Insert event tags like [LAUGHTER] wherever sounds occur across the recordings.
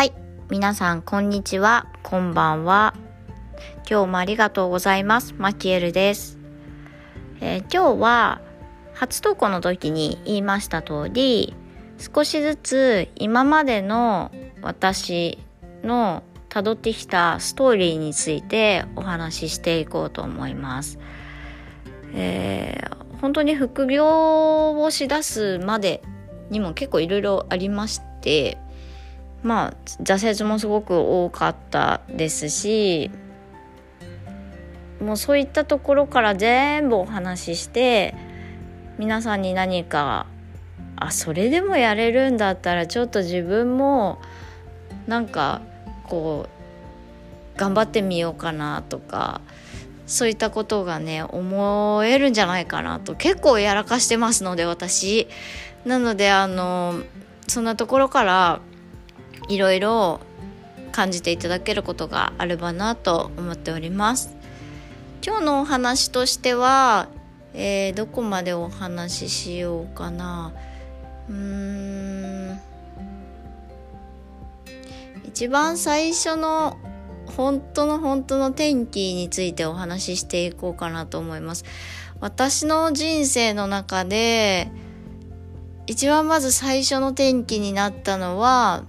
はい。皆さん、こんにちは。こんばんは。今日もありがとうございます。マキエルです。えー今日は、初投稿の時に言いました通り、少しずつ今までの私の辿ってきたストーリーについてお話ししていこうと思います。えー本当に副業をしだすまでにも結構いろいろありましてまあ挫折もすごく多かったですしもうそういったところから全部お話しして皆さんに何かあそれでもやれるんだったらちょっと自分もなんかこう頑張ってみようかなとかそういったことがね思えるんじゃないかなと結構やらかしてますので私。なのであのそんなところからいろいろ感じていただけることがあればなと思っております。今日のお話としては、えーどこまでお話ししようかな。うーん。一番最初の本当の本当の天気についてお話ししていこうかなと思います。私の人生の中で一番まず最初の転機になったのは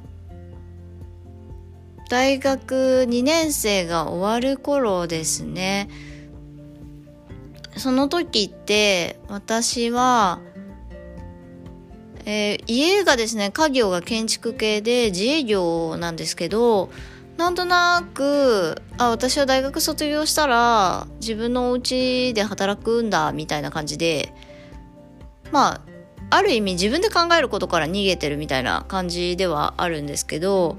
大学2年生が終わる頃ですね。その時って私は、えー家がですね家業が建築系で自営業なんですけどなんとなくあ私は大学卒業したら自分のお家で働くんだみたいな感じでまあある意味自分で考えることから逃げてるみたいな感じではあるんですけど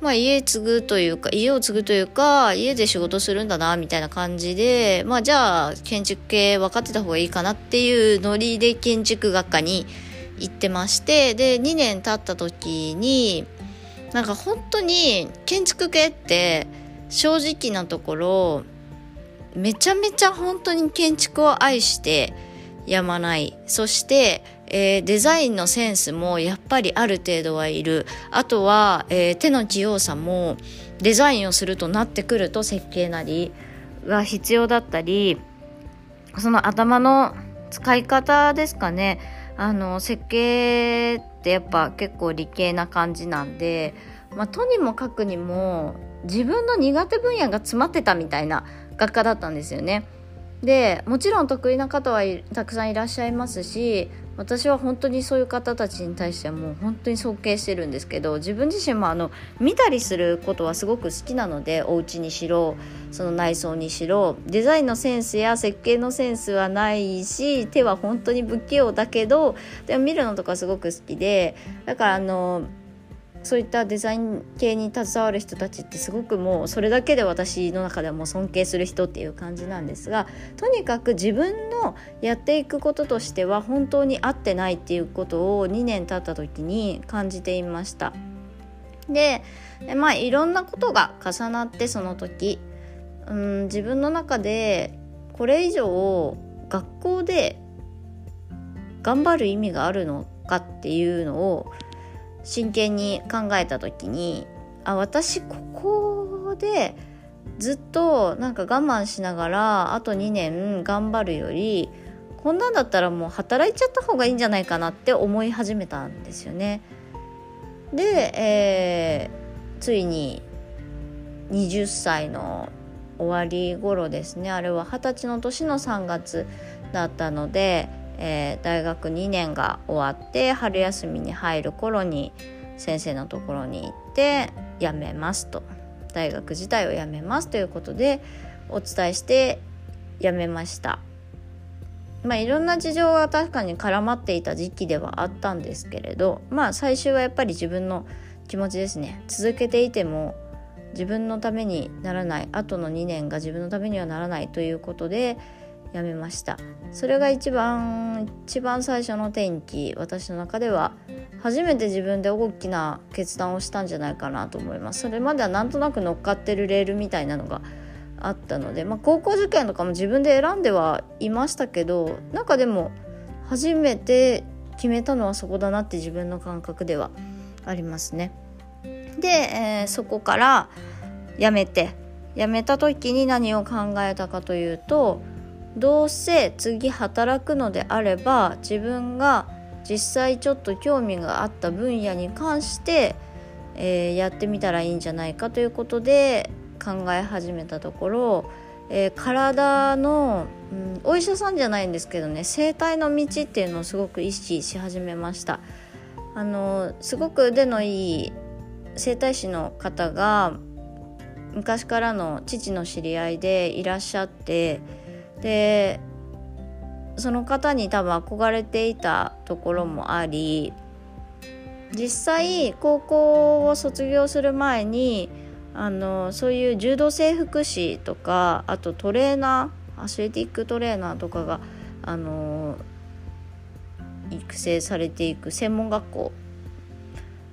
まあ家継ぐというか家を継ぐというか家で仕事するんだなみたいな感じでまあじゃあ建築系分かってた方がいいかなっていうノリで建築学科に行ってましてで2年経った時になんか本当に建築系って正直なところめちゃめちゃ本当に建築を愛してやまない。そして、えーデザインのセンスもやっぱりある程度はいるあとは、えー手の器用さもデザインをするとなってくると設計なりが必要だったりその頭の使い方ですかねあの設計ってやっぱ結構理系な感じなんで、まあ、とにもかくにも自分の苦手分野が詰まってたみたいな学科だったんですよね。でもちろん得意な方はたくさんいらっしゃいますし私は本当にそういう方たちに対してはもう本当に尊敬してるんですけど自分自身もあの見たりすることはすごく好きなのでお家にしろその内装にしろデザインのセンスや設計のセンスはないし手は本当に不器用だけどでも見るのとかすごく好きでだからあのそういったデザイン系に携わる人たちってすごくもうそれだけで私の中ではもう尊敬する人っていう感じなんですがとにかく自分のやっていくこととしては本当に合ってないっていうことを2年経った時に感じていました。でまあいろんなことが重なってその時うん自分の中でこれ以上学校で頑張る意味があるのかっていうのを真剣に考えた時にあ私ここでずっとなんか我慢しながらあと2年頑張るよりこんなんだったらもう働いちゃった方がいいんじゃないかなって思い始めたんですよね。で、えーついに20歳の終わり頃ですねあれは二十歳の年の3月だったので、えー大学2年が終わって春休みに入る頃に先生のところに行って辞めますと大学時代を辞めますということでお伝えして辞めました。まあいろんな事情が確かに絡まっていた時期ではあったんですけれどまあ最終はやっぱり自分の気持ちですね続けていても自分のためにならない後の2年が自分のためにはならないということでやめましたそれが一番一番最初の転機私の中では初めて自分で大きな決断をしたんじゃないかなと思いますそれまではなんとなく乗っかってるレールみたいなのがあったので、まあ、高校受験とかも自分で選んではいましたけどなんかでも初めて決めたのはそこだなって自分の感覚ではありますね。で、えー、そこから辞めて辞めた時に何を考えたかというとどうせ次働くのであれば自分が実際ちょっと興味があった分野に関して、えー、やってみたらいいんじゃないかということで考え始めたところ、えー、体の、うん、お医者さんじゃないんですけどね整体の道っていうのをすごく意識し始めました。あのすごく腕のいい整体師の方が昔からの父の知り合いでいらっしゃってでその方に多分憧れていたところもあり実際高校を卒業する前にあのそういう柔道整復師とかあとトレーナーアスレティックトレーナーとかがあの育成されていく専門学校。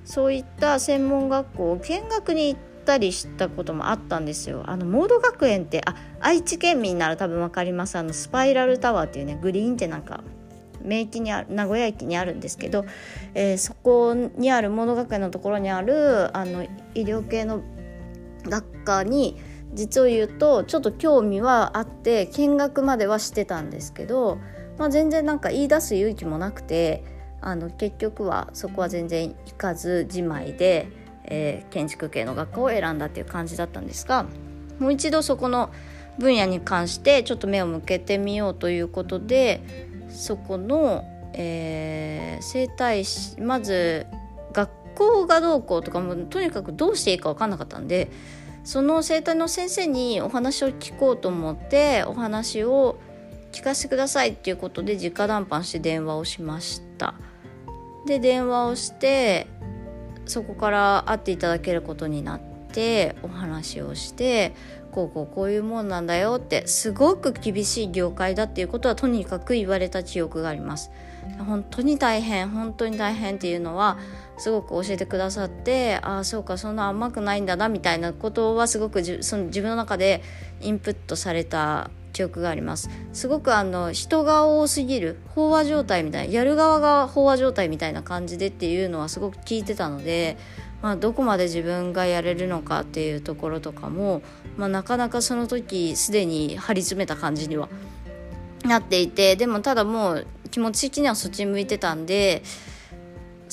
そういった専門学校を見学に行ったりしたこともあったんですよ。あのモード学園ってあ愛知県民なら多分分かりますあのスパイラルタワーっていうねグリーンってなんか名駅にある名古屋駅にあるんですけど、えー、そこにあるモード学園のところにあるあの医療系の学科に実を言うとちょっと興味はあって見学まではしてたんですけど、まあ、全然なんか言い出す勇気もなくてあの結局はそこは全然行かずじまいで、えー、建築系の学科を選んだっていう感じだったんですがもう一度そこの分野に関してちょっと目を向けてみようということでそこの、えー、整体師まず学校がどうこうとかもとにかくどうしていいか分かんなかったんでその整体の先生にお話を聞こうと思ってお話を聞かせてくださいっていうことで直談判して電話をしました。で電話をしてそこから会っていただけることになってお話をしてこうこうこういうもんなんだよってすごく厳しい業界だっていうことはとにかく言われた記憶があります。本当に大変本当に大変っていうのはすごく教えてくださってああそうかそんな甘くないんだなみたいなことはすごくその自分の中でインプットされた記憶があります。すごくあの人が多すぎる飽和状態みたいなやる側が飽和状態みたいな感じでっていうのはすごく聞いてたので、まあ、どこまで自分がやれるのかっていうところとかも、まあ、なかなかその時すでに張り詰めた感じにはなっていてでもただもう気持ち的にはそっち向いてたんで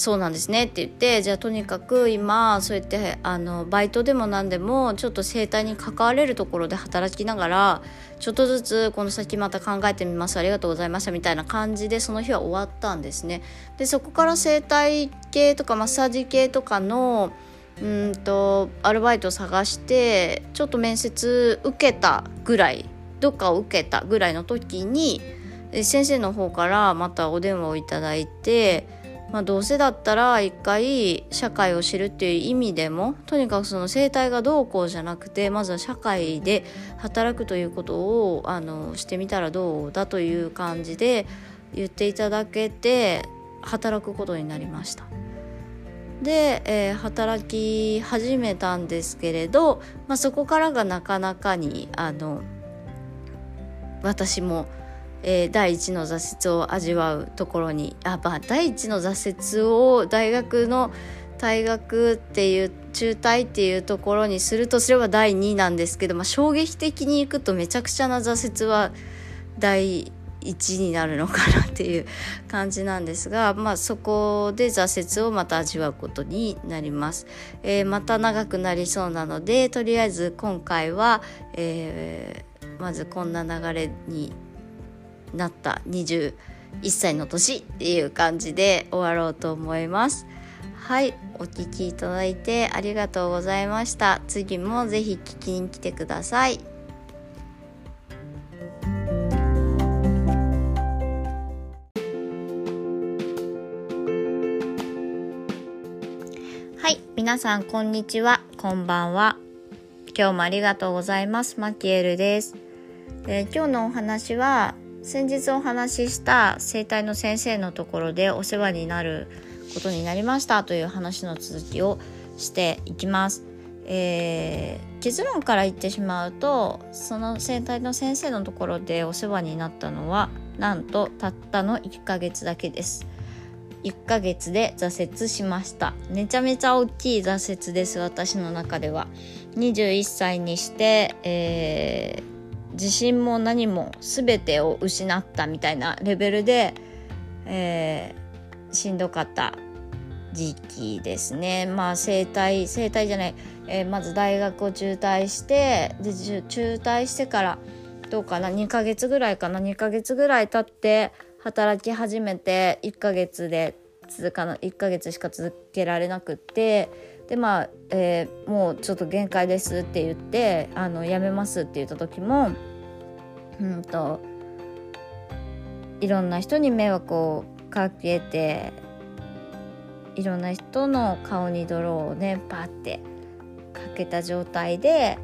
そうなんですねって言ってじゃあとにかく今そうやってあのバイトでも何でもちょっと生態に関われるところで働きながらちょっとずつこの先また考えてみますありがとうございましたみたいな感じでその日は終わったんですね。でそこから生態系とかマッサージ系とかのうんとアルバイトを探してちょっと面接受けたぐらいどっかを受けたぐらいの時に先生の方からまたお電話をいただいて。まあ、どうせだったら一回社会を知るっていう意味でもとにかくその生態がどうこうじゃなくてまずは社会で働くということをあのしてみたらどうだという感じで言っていただけて働くことになりました。で、えー、働き始めたんですけれど、まあ、そこからがなかなかにあの私もえー、第一の挫折を味わうところにあ、まあ、第一の挫折を大学の退学っていう中退っていうところにするとすれば第2なんですけど、まあ、衝撃的にいくとめちゃくちゃな挫折は第1になるのかなっていう感じなんですが、[LAUGHS] まあ、そこで挫折をまた味わうことになります、えー、また長くなりそうなのでとりあえず今回は、えー、まずこんな流れになった21歳の年っていう感じで終わろうと思います。はいお聴きいただいてありがとうございました。次もぜひ聞きに来てください。はい皆さんこんにちは。こんばんは。今日もありがとうございます。マキエルです、えー、今日のお話は先日お話しした整体の先生のところでお世話になることになりましたという話の続きをしていきます。えー、結論から言ってしまうとその整体の先生のところでお世話になったのはなんとたったの1ヶ月だけです。1ヶ月で挫折しましためちゃめちゃ大きい挫折です私の中では21歳にして、えー、自信も何も全てを失ったみたいなレベルで、えー、しんどかった時期ですね。まあ整体整体じゃない、えー、まず大学を中退してで中退してからどうかな？2ヶ月ぐらいかな？2ヶ月ぐらい経って働き始めて1ヶ月で続かな1ヶ月しか続けられなくってでまあ、えー、もうちょっと限界ですって言ってあの辞めますって言った時もうんといろんな人に迷惑をかけていろんな人の顔に泥をねパッてかけた状態で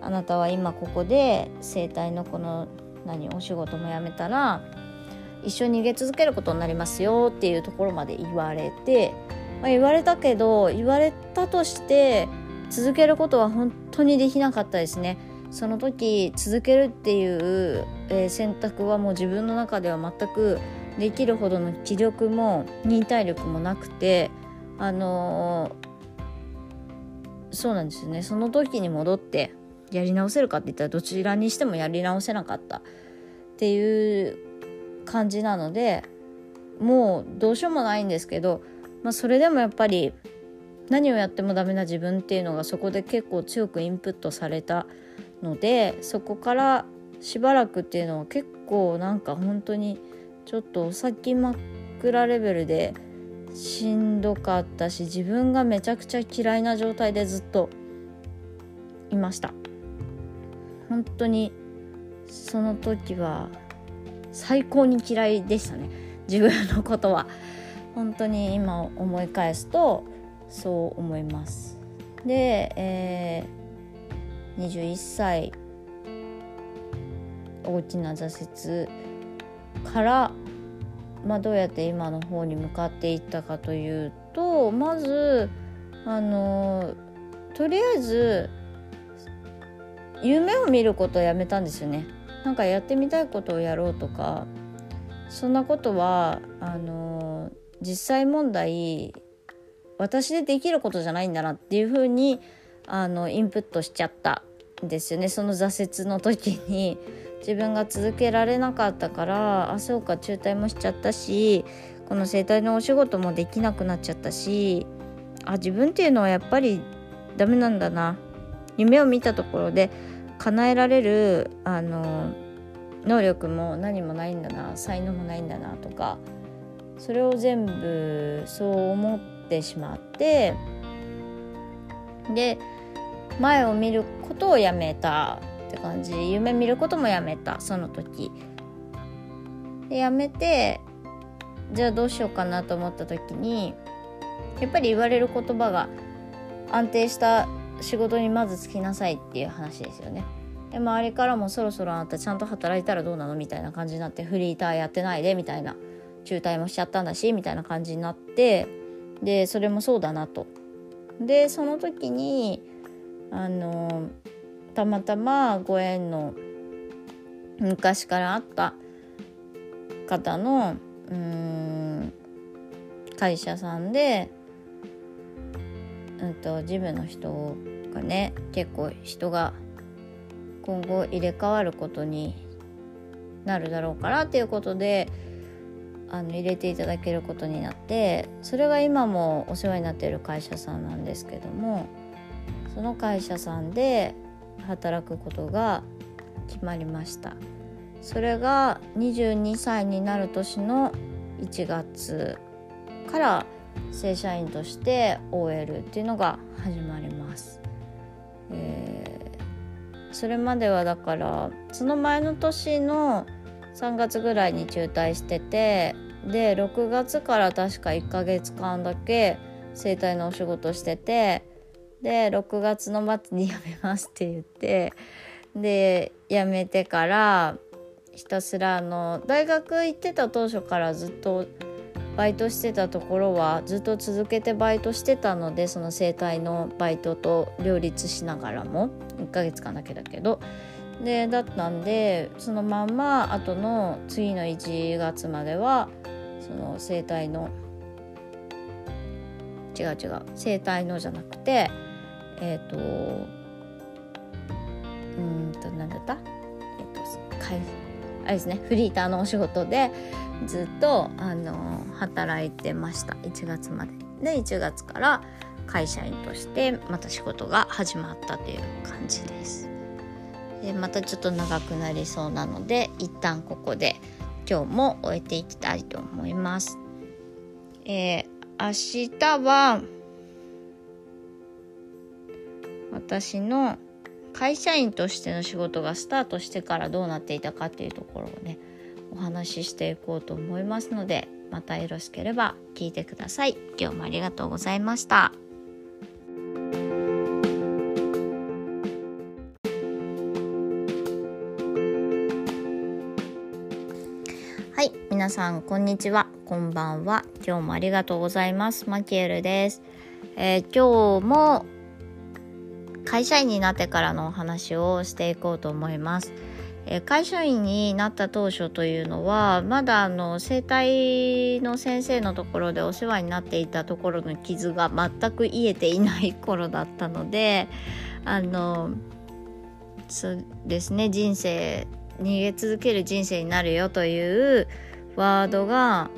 あなたは今ここで整体のこの何お仕事も辞めたら一緒に逃げ続けることになりますよっていうところまで言われて、まあ、言われたけど言われたとして続けることは本当にできなかったですね。その時続けるっていう、えー、選択はもう自分の中では全くできるほどの気力も忍耐力もなくてあのー、そうなんですよねその時に戻ってやり直せるかって言ったらどちらにしてもやり直せなかったっていう感じなのでもうどうしようもないんですけど、まあ、それでもやっぱり何をやってもダメな自分っていうのがそこで結構強くインプットされたのでそこからしばらくっていうのは結構なんか本当にちょっとお先真っ暗レベルでしんどかったし自分がめちゃくちゃ嫌いな状態でずっといました。本当にその時は最高に嫌いでしたね。自分のことは。本当に今思い返すとそう思います。で、えー、21歳大きな挫折から、まあ、どうやって今の方に向かっていったかというとまずあのとりあえず夢を見ることをやめたんですよね。なんかやってみたいことをやろうとかそんなことはあの実際問題私でできることじゃないんだなっていうふうにあのインプットしちゃったんですよね。その挫折の時に。自分が続けられなかったからあそうか中退もしちゃったしこの整体のお仕事もできなくなっちゃったしあ自分っていうのはやっぱりダメなんだな。夢を見たところで叶えられるあの能力も何もないんだな才能もないんだなとかそれを全部そう思ってしまってで前を見ることをやめたって感じ。夢見ることもやめたその時。でやめてじゃあどうしようかなと思った時にやっぱり言われる言葉が安定した仕事にまずつきなさいっていう話ですよね。で周りからもそろそろあなたちゃんと働いたらどうなのみたいな感じになってフリーターやってないでみたいな。中退もしちゃったんだしみたいな感じになってでそれもそうだなと。でその時にあのたまたまご縁の昔からあった方のうん会社さんでうんと事務の人がね結構人が今後入れ替わることになるだろうからっていうことであの入れていただけることになってそれが今もお世話になっている会社さんなんですけどもその会社さんで働くことが決まりましたそれが22歳になる年の1月から正社員として OL っていうのが始まります。えー、それまではだからその前の年の3月ぐらいに中退しててで6月から確か1ヶ月間だけ整体のお仕事しててで6月の末に辞めますって言ってで辞めてからひたすらあの大学行ってた当初からずっとバイトしてたところはずっと続けてバイトしてたのでその整体のバイトと両立しながらも1ヶ月間だけだけどでだったんでそのまんま後の次の1月まではその整体の違う違う整体のじゃなくてえっ、ー、とうんと何だった？えっ、ー、とあれですねフリーターのお仕事でずっとあの働いてました1月まで。で1月から会社員としてまた仕事が始まったという感じです。でまたちょっと長くなりそうなので一旦ここで今日も終えていきたいと思います。えー、明日は私の会社員としての仕事がスタートしてからどうなっていたかっていうところをねお話ししていこうと思いますのでまたよろしければ聞いてください。今日もありがとうございました。さんこんにちは、こんばんは。今日もありがとうございます。マキエルです。えー、今日も会社員になってからのお話をしていこうと思います。え会社員になった当初というのはまだあの整体の先生のところでお世話になっていたところの傷が全く癒えていない頃だったのであのそうですね人生逃げ続ける人生になるよというワードが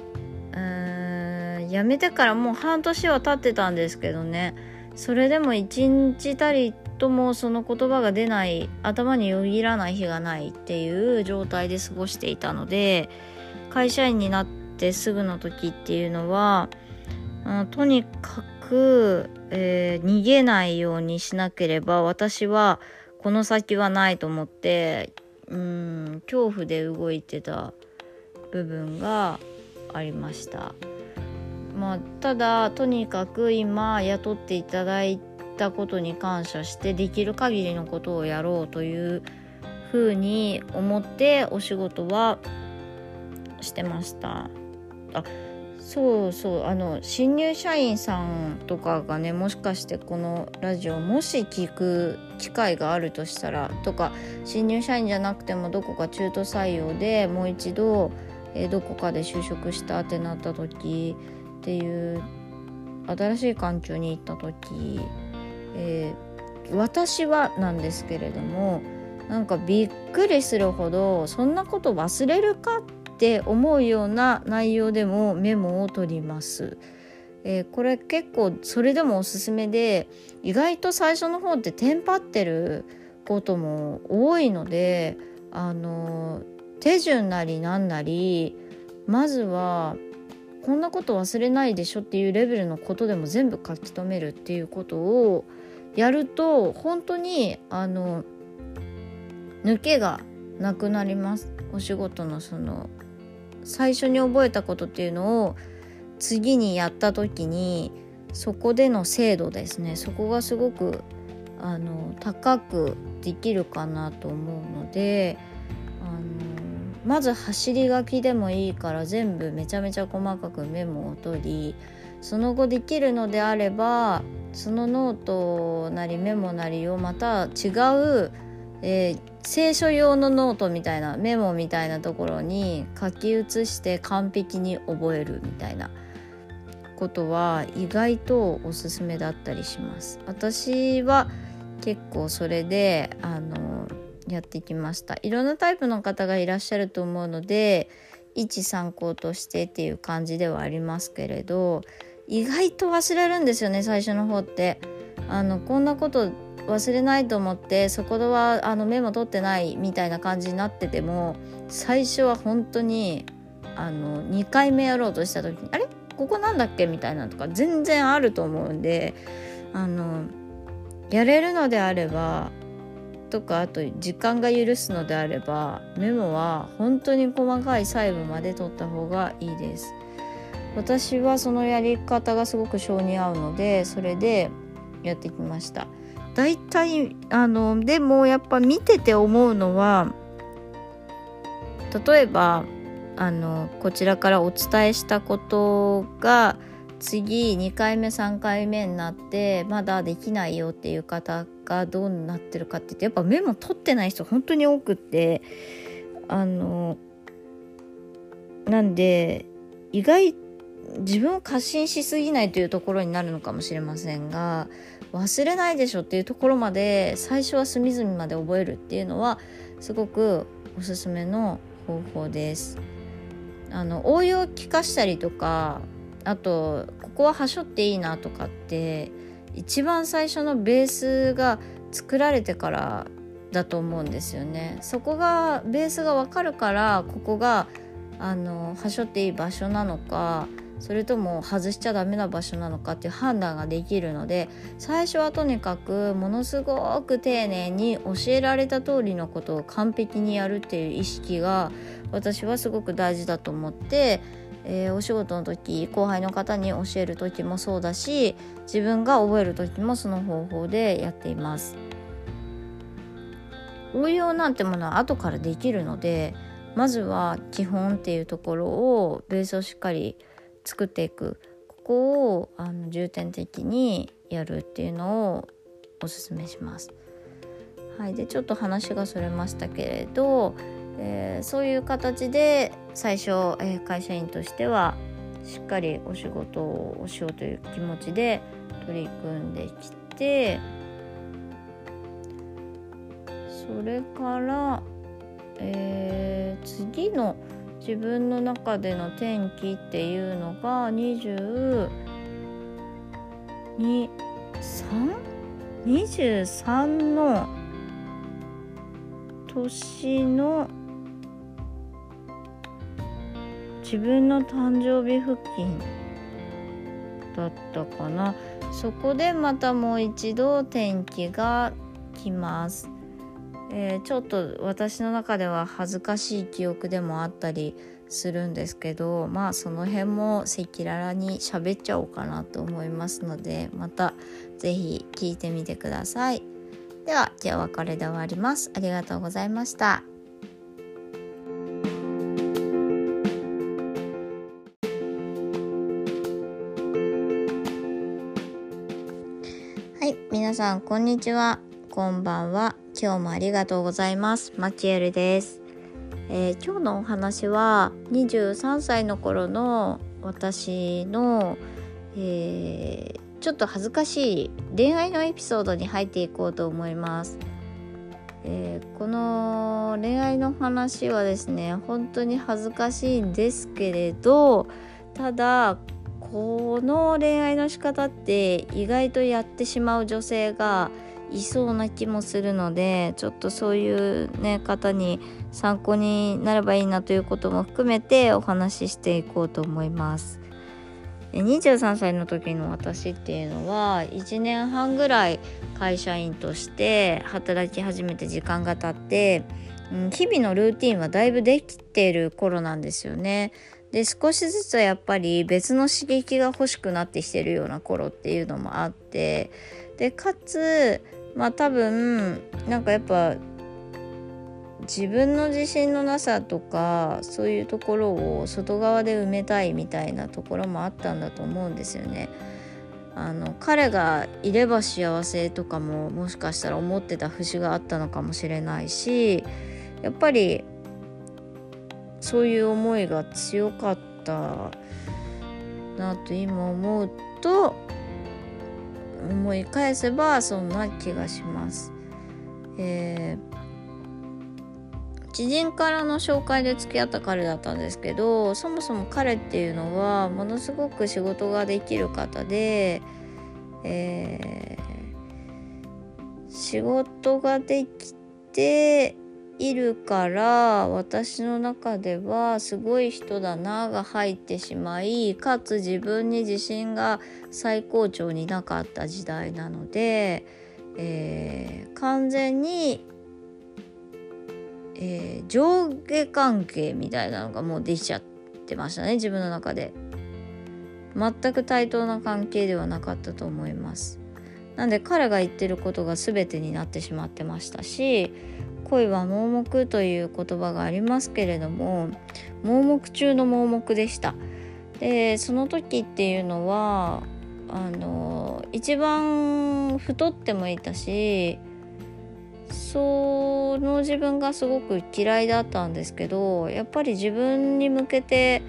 うーんやめてからもう半年は経ってたんですけどね。それでも一日たりともその言葉が出ない頭によぎらない日がないっていう状態で過ごしていたので会社員になってすぐの時っていうのは、うん、とにかく、えー、逃げないようにしなければ私はこの先はないと思ってうん恐怖で動いてた。部分がありました。まあ、ただとにかく今雇っていただいたことに感謝してできる限りのことをやろうというふうに思ってお仕事はしてました。あそうそうあの新入社員さんとかがねもしかしてこのラジオもし聞く機会があるとしたらとか新入社員じゃなくてもどこか中途採用でもう一度、えー、どこかで就職したってなった時っていう新しい環境に行った時えー、私はなんですけれどもなんかびっくりするほどそんなこと忘れるかって思うような内容でもメモを取ります。えー、これ結構それでもおすすめで意外と最初の方ってテンパってることも多いのであの手順なりなんなりまずはこんなこと忘れないでしょっていうレベルのことでも全部書き留めるっていうことをやると本当にあの抜けがなくなります。お仕事のその最初に覚えたことっていうのを次にやった時にそこでの精度ですね。そこがすごくあの高くできるかなと思うのであのまず走り書きでもいいから全部めちゃめちゃ細かくメモを取りその後できるのであればそのノートなりメモなりをまた違う、えー、清書用のノートみたいなメモみたいなところに書き写して完璧に覚えるみたいなことは意外とおすすめだったりします。私は結構それであのやってきました。いろんなタイプの方がいらっしゃると思うので一参考としてっていう感じではありますけれど意外と忘れるんですよね最初の方って。あのこんなこと忘れないと思ってそこではあのメモ取ってないみたいな感じになってても最初は本当にあの2回目やろうとした時にあれ？ここなんだっけ？みたいなとか全然あると思うんであのやれるのであればとかあと時間が許すのであればメモは本当に細かい細部まで取った方がいいです。私はそのやり方がすごく性に合うのでそれでやってきましただいたいあのでもやっぱ見てて思うのは例えばあのこちらからお伝えしたことが次2回目3回目になってまだできないよっていう方がどうなってるかって言ってやっぱメモ取ってない人本当に多くってあのなんで意外自分を過信しすぎないというところになるのかもしれませんが忘れないでしょっていうところまで最初は隅々まで覚えるっていうのはすごくおすすめの方法です。あの応用を聞かしたりとかあとここははしょっていいなとかって一番最初のベースが作られてからだと思うんですよね。そこがベースがわかるからここがあのはしょっていい場所なのかそれとも外しちゃダメな場所なのかっていう判断ができるので最初はとにかくものすごく丁寧に教えられた通りのことを完璧にやるっていう意識が私はすごく大事だと思って、えー、お仕事の時後輩の方に教える時もそうだし自分が覚える時もその方法でやっています。応用なんてものは後からできるのでまずは基本っていうところをベースをしっかり作っていくここをあの重点的にやるっていうのをおすすめします。はい、でちょっと話がそれましたけれど、えー、そういう形で最初、えー、会社員としてはしっかりお仕事をしようという気持ちで取り組んできてそれから、えー、次の自分の中での転機っていうのが 23?23 の年の自分の誕生日付近だったかなそこでまたもう一度転機が来ます。えー、ちょっと私の中では恥ずかしい記憶でもあったりするんですけどまあその辺も赤裸々に喋っちゃおうかなと思いますのでまた是非聞いてみてください。では今日はこれで終わります。ありがとうございました。皆さんこんにちは。こんばんは。今日もありがとうございます。マキエルです。えー、今日のお話は23歳の頃の私の、えー、ちょっと恥ずかしい恋愛のエピソードに入っていこうと思います。えー、この恋愛の話はですね本当に恥ずかしいんですけれどただこの恋愛の仕方って意外とやってしまう女性がいそうな気もするのでちょっとそういうね方に参考になればいいなということも含めてお話ししていこうと思います。23歳の時の私っていうのは1年半ぐらい会社員として働き始めて時間が経って、日々のルーティンはだいぶできている頃なんですよね。で少しずつやっぱり別の刺激が欲しくなってきてるような頃っていうのもあってでかつまあ多分なんかやっぱ自分の自信のなさとかそういうところを外側で埋めたいみたいなところもあったんだと思うんですよね。あの彼がいれば幸せとかももしかしたら思ってた節があったのかもしれないしやっぱりそういう思いが強かったなと今思うと思い返せばそんな気がします。えー、知人からの紹介で付き合った彼だったんですけどそもそも彼っていうのはものすごく仕事ができる方で、えー、仕事ができているから私の中ではすごい人だなが入ってしまいかつ自分に自信が最高潮になかった時代なので、えー、完全に、えー、上下関係みたいなのがもうできちゃってましたね自分の中で。全く対等な関係ではなかったと思います。なんで彼が言ってることが全てになってしまってましたし恋は盲目という言葉がありますけれども盲目中の盲目でした。でその時っていうのはあの一番太ってもいたしその自分がすごく嫌いだったんですけどやっぱり自分に向けて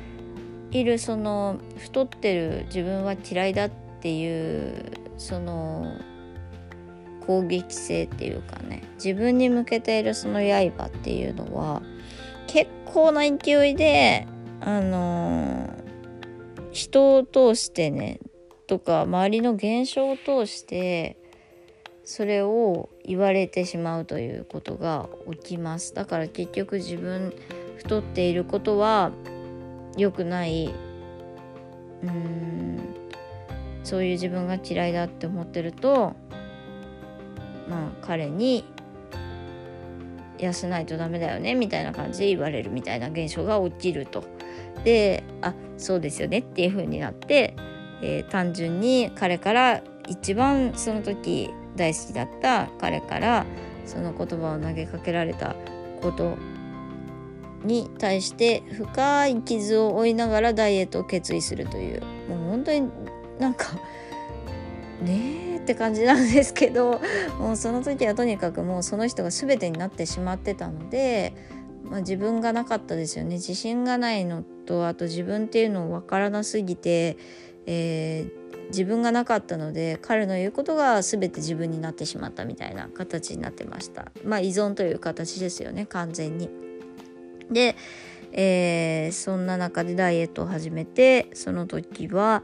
いるその太ってる自分は嫌いだっていうその攻撃性っていうかね自分に向けているその刃っていうのは結構な勢いであのー、人を通してねとか周りの現象を通してそれを言われてしまうということが起きます。だから結局自分太っていることは良くないうんそういう自分が嫌いだって思ってるとまあ彼に痩せないとダメだよねみたいな感じで言われるみたいな現象が起きると。であそうですよねっていう風になって、えー、単純に彼から一番その時大好きだった彼からその言葉を投げかけられたことに対して深い傷を負いながらダイエットを決意するというもう本当になんかねえって感じなんですけどもうその時はとにかくもうその人が全てになってしまってたので、まあ、自分がなかったですよね自信がないのとあと自分っていうのを分からなすぎて、えー、自分がなかったので彼の言うことが全て自分になってしまったみたいな形になってましたまあ依存という形ですよね完全に。で、えー、そんな中でダイエットを始めてその時は、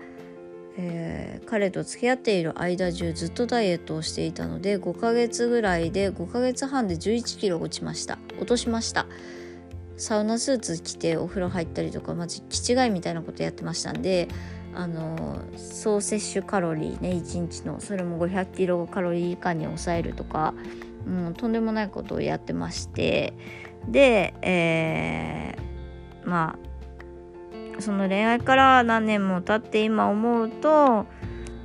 えー、彼と付き合っている間中ずっとダイエットをしていたので5ヶ月ぐらいで5ヶ月半で1 1キロ落ちました。落としました。サウナスーツ着てお風呂入ったりとかまず気違いみたいなことやってましたんであの総摂取カロリーね1日の。それも500キロカロリー以下に抑えるとか、う、とんでもないことをやってまして。で、えー、まあその恋愛から何年も経って今思うと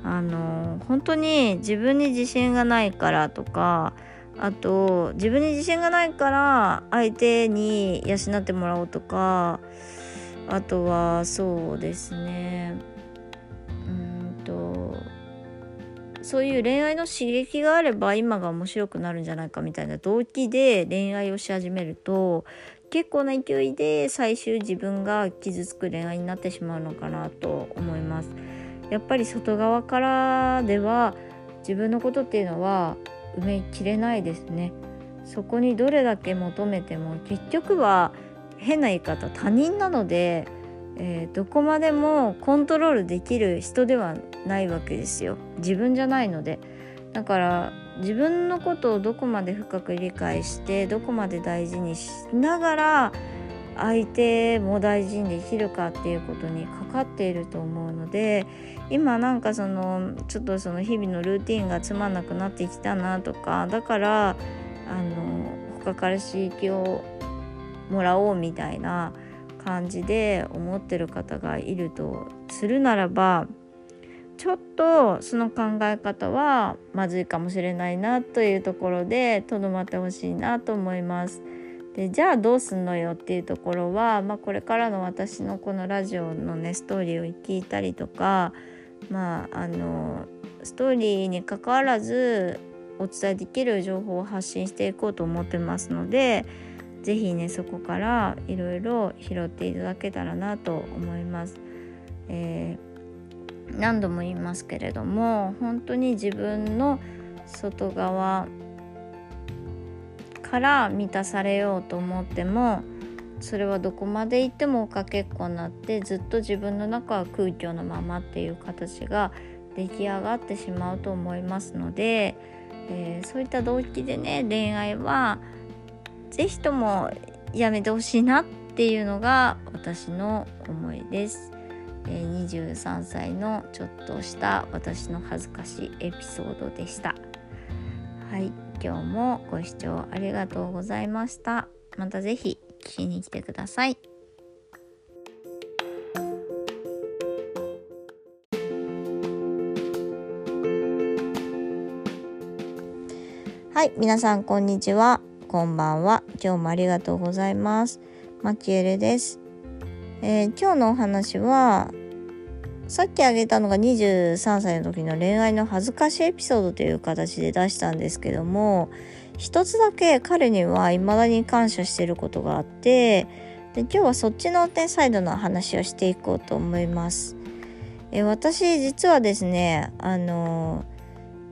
あの本当に自分に自信がないからとかあと自分に自信がないから相手に養ってもらおうとかあとはそうですね。そういう恋愛の刺激があれば今が面白くなるんじゃないかみたいな動機で恋愛をし始めると結構な勢いで最終自分が傷つく恋愛になってしまうのかなと思います。やっぱり外側からでは自分のことっていうのは埋めきれないですね。そこにどれだけ求めても結局は変な言い方他人なのでえー、どこまでもコントロールできる人ではないわけですよ。自分じゃないので。だから自分のことをどこまで深く理解してどこまで大事にしながら相手も大事にできるかっていうことにかかっていると思うので今なんかそのちょっとその日々のルーティンがつまんなくなってきたなとかだからあの他から刺激をもらおうみたいな感じで思ってる方がいるとするならばちょっとその考え方はまずいかもしれないなというところでとどまってほしいなと思います。でじゃあどうすんのよっていうところは、まあ、これからの私のこのラジオのねストーリーを聞いたりとかまああのストーリーにかかわらずお伝えできる情報を発信していこうと思ってますので是非ねそこからいろいろ拾っていただけたらなと思います。えー、何度も言いますけれども本当に自分の外側から満たされようと思ってもそれはどこまで行ってもおかけっこになってずっと自分の中は空虚のままっていう形が出来上がってしまうと思いますので、えー、そういった動機でね恋愛は是非ともやめてほしいなっていうのが私の思いです。え23歳のちょっとした私の恥ずかしいエピソードでした。はい、今日もご視聴ありがとうございました。また是非聞きに来てください。はい、皆さんこんにちは。こんばんは。今日もありがとうございます。マキエレです。えー、今日のお話は、さっき挙げたのが23歳の時の恋愛の恥ずかしいエピソードという形で出したんですけども、一つだけ彼には未だに感謝してることがあって、で今日はそっちの点サイドの話をしていこうと思います。え私実はですねあの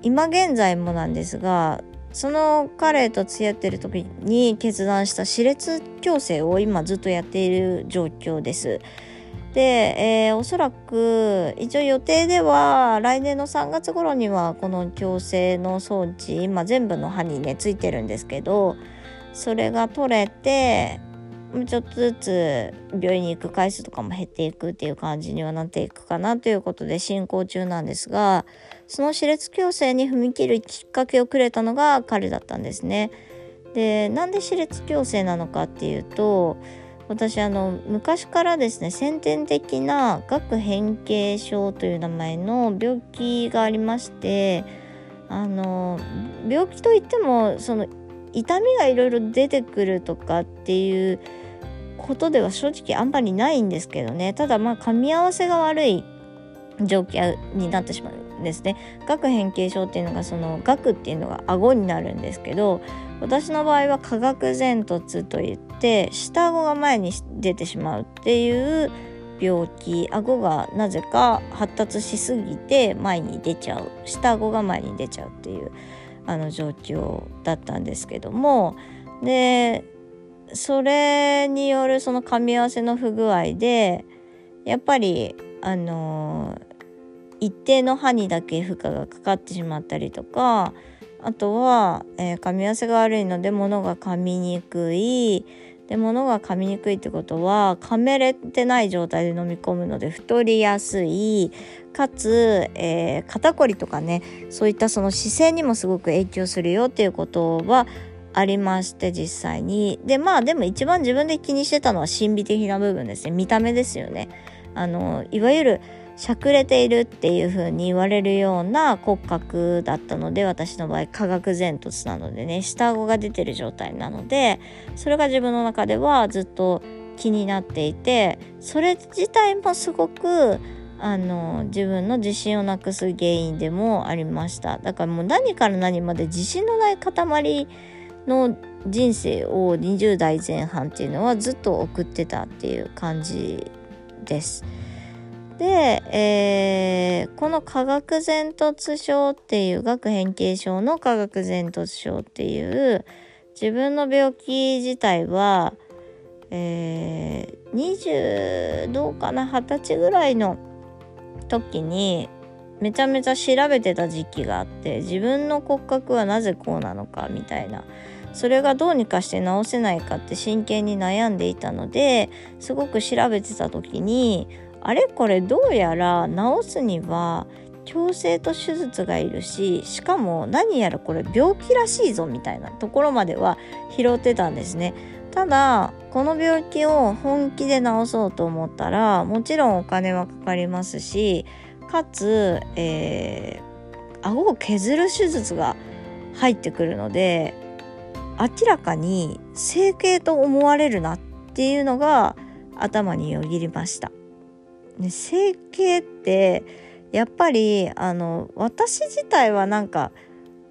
今現在もなんですがその彼と付き合ってる時に決断した歯列矯正を今ずっとやっている状況です。で、えー、おそらく一応予定では来年の3月頃にはこの矯正の装置今全部の歯にねついてるんですけどそれが取れてちょっとずつ病院に行く回数とかも減っていくっていう感じにはなっていくかなということで進行中なんですがその歯列矯正に踏み切るきっかけをくれたのが彼だったんですね。でなんで歯列矯正なのかっていうと私あの昔からですね先天的な顎変形症という名前の病気がありましてあの病気といってもその痛みがいろいろ出てくるとかっていうことでは正直あんまりないんですけどねただまあ噛み合わせが悪い状況になってしまうですね。顎変形症っていうのがその顎っていうのが顎になるんですけど私の場合は下顎前突といって下顎が前に出てしまうっていう病気顎がなぜか発達しすぎて前に出ちゃう下顎が前に出ちゃうっていうあの状況だったんですけどもでそれによるその噛み合わせの不具合でやっぱりあの一定の歯にだけ負荷がかかってしまったりとかあとは、えー、噛み合わせが悪いので物が噛みにくい。で物が噛みにくいってことは噛めれてない状態で飲み込むので太りやすい。かつ、えー、肩こりとかねそういったその姿勢にもすごく影響するよっていうことはありまして実際に。でまあでも一番自分で気にしてたのは心理的な部分ですね。見た目ですよね。あのいわゆるしゃくれているっていう風に言われるような骨格だったので私の場合化学前突なのでね下顎が出てる状態なのでそれが自分の中ではずっと気になっていてそれ自体もすごくあの自分の自信をなくす原因でもありましただからもう何から何まで自信のない塊の人生を20代前半っていうのはずっと送ってたっていう感じです。で、えー、この化学前突症っていう学変形症の化学前突症っていう自分の病気自体は、えー、20どうかな二十歳ぐらいの時にめちゃめちゃ調べてた時期があって自分の骨格はなぜこうなのかみたいな。それがどうにかして治せないかって真剣に悩んでいたのですごく調べてた時にあれこれどうやら治すには矯正と手術がいるししかも何やらこれ病気らしいぞみたいなところまでは拾ってたんですね。ただこの病気を本気で治そうと思ったらもちろんお金はかかりますしかつ、えー、顎を削る手術が入ってくるので明らかに整形と思われるなっていうのが頭によぎりました。ね、整形ってやっぱりあの私自体はなんか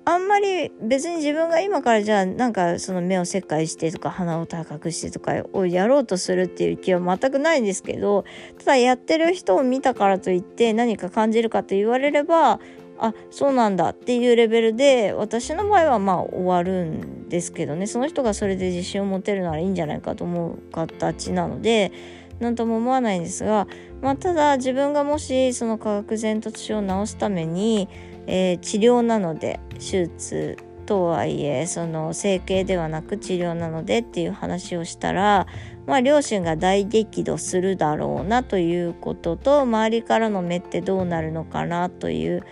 あんまり別に自分が今からじゃあなんかその目を切開してとか鼻を高くしてとかをやろうとするっていう気は全くないんですけどただやってる人を見たからといって何か感じるかと言われればあそうなんだっていうレベルで私の場合はまあ終わるんですけどね。その人がそれで自信を持てるならいいんじゃないかと思う形なので何とも思わないんですが、まあ、ただ自分がもしその化学前突症を治すために、えー、治療なので手術とはいえその整形ではなく治療なのでっていう話をしたら、まあ、両親が大激怒するだろうなということと周りからの目ってどうなるのかなという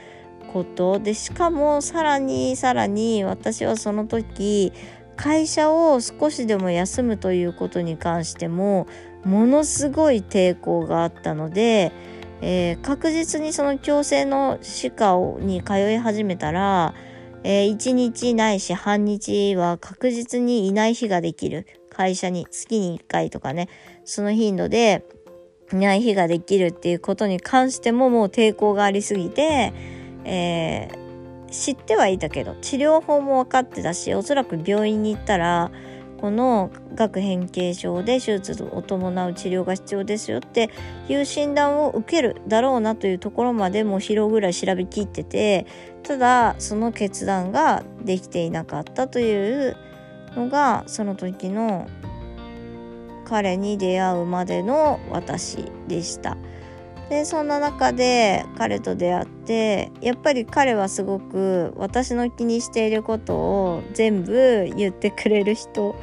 ことでしかもさらにさらに私はその時会社を少しでも休むということに関してもものすごい抵抗があったので、えー、確実にその矯正の歯科に通い始めたら、えー、1日ないし半日は確実にいない日ができる。会社に月に1回とかねその頻度でいない日ができるっていうことに関してももう抵抗がありすぎて、えー、知ってはいたけど治療法も分かってたしおそらく病院に行ったらこの顎変形症で手術を伴う治療が必要ですよっていう診断を受けるだろうなというところまでもう疲労ぐらい調べきっててただその決断ができていなかったというのがその時の彼に出会うまでの私でした。でそんな中で彼と出会ってやっぱり彼はすごく私の気にしていることを全部言ってくれる人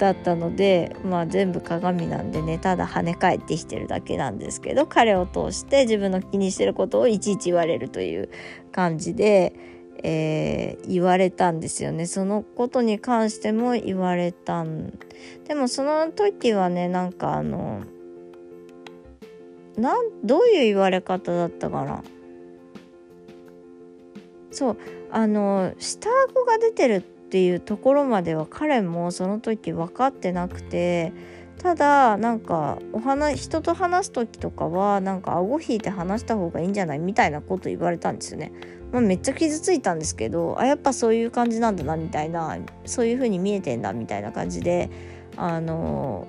だったのでまあ全部鏡なんでねただ跳ね返ってきてるだけなんですけど彼を通して自分の気にしてることをいちいち言われるという感じで、えー、言われたんですよね。そのことに関しても言われたん。でもその時はねなんかあのなんどういう言われ方だったかな？そうあの下顎が出てるっていうところまでは彼もその時分かってなくてただなんかお話人と話す時とかはなんか顎引いて話した方がいいんじゃない？みたいなこと言われたんですよね。まあ、めっちゃ傷ついたんですけどあやっぱそういう感じなんだなみたいなそういう風に見えてんだみたいな感じであの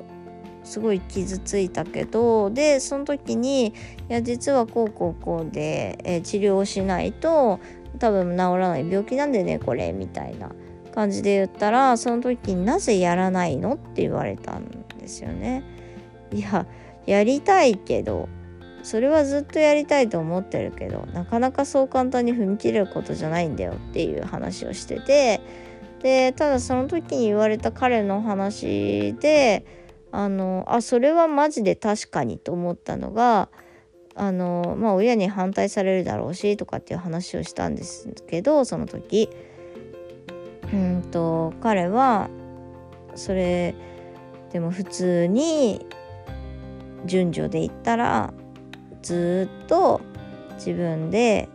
すごい傷ついたけどでその時にいや実はこうこうこうで、えー、治療をしないと多分治らない病気なんでねこれみたいな感じで言ったらその時になぜやらないのって言われたんですよね。いややりたいけどそれはずっとやりたいと思ってるけどなかなかそう簡単に踏み切れることじゃないんだよっていう話をしててでただその時に言われた彼の話であのあそれはマジで確かにと思ったのがあのまあ親に反対されるだろうしとかっていう話をしたんですけどその時。うんと彼はそれでも普通に順序で言ったらずっと自分で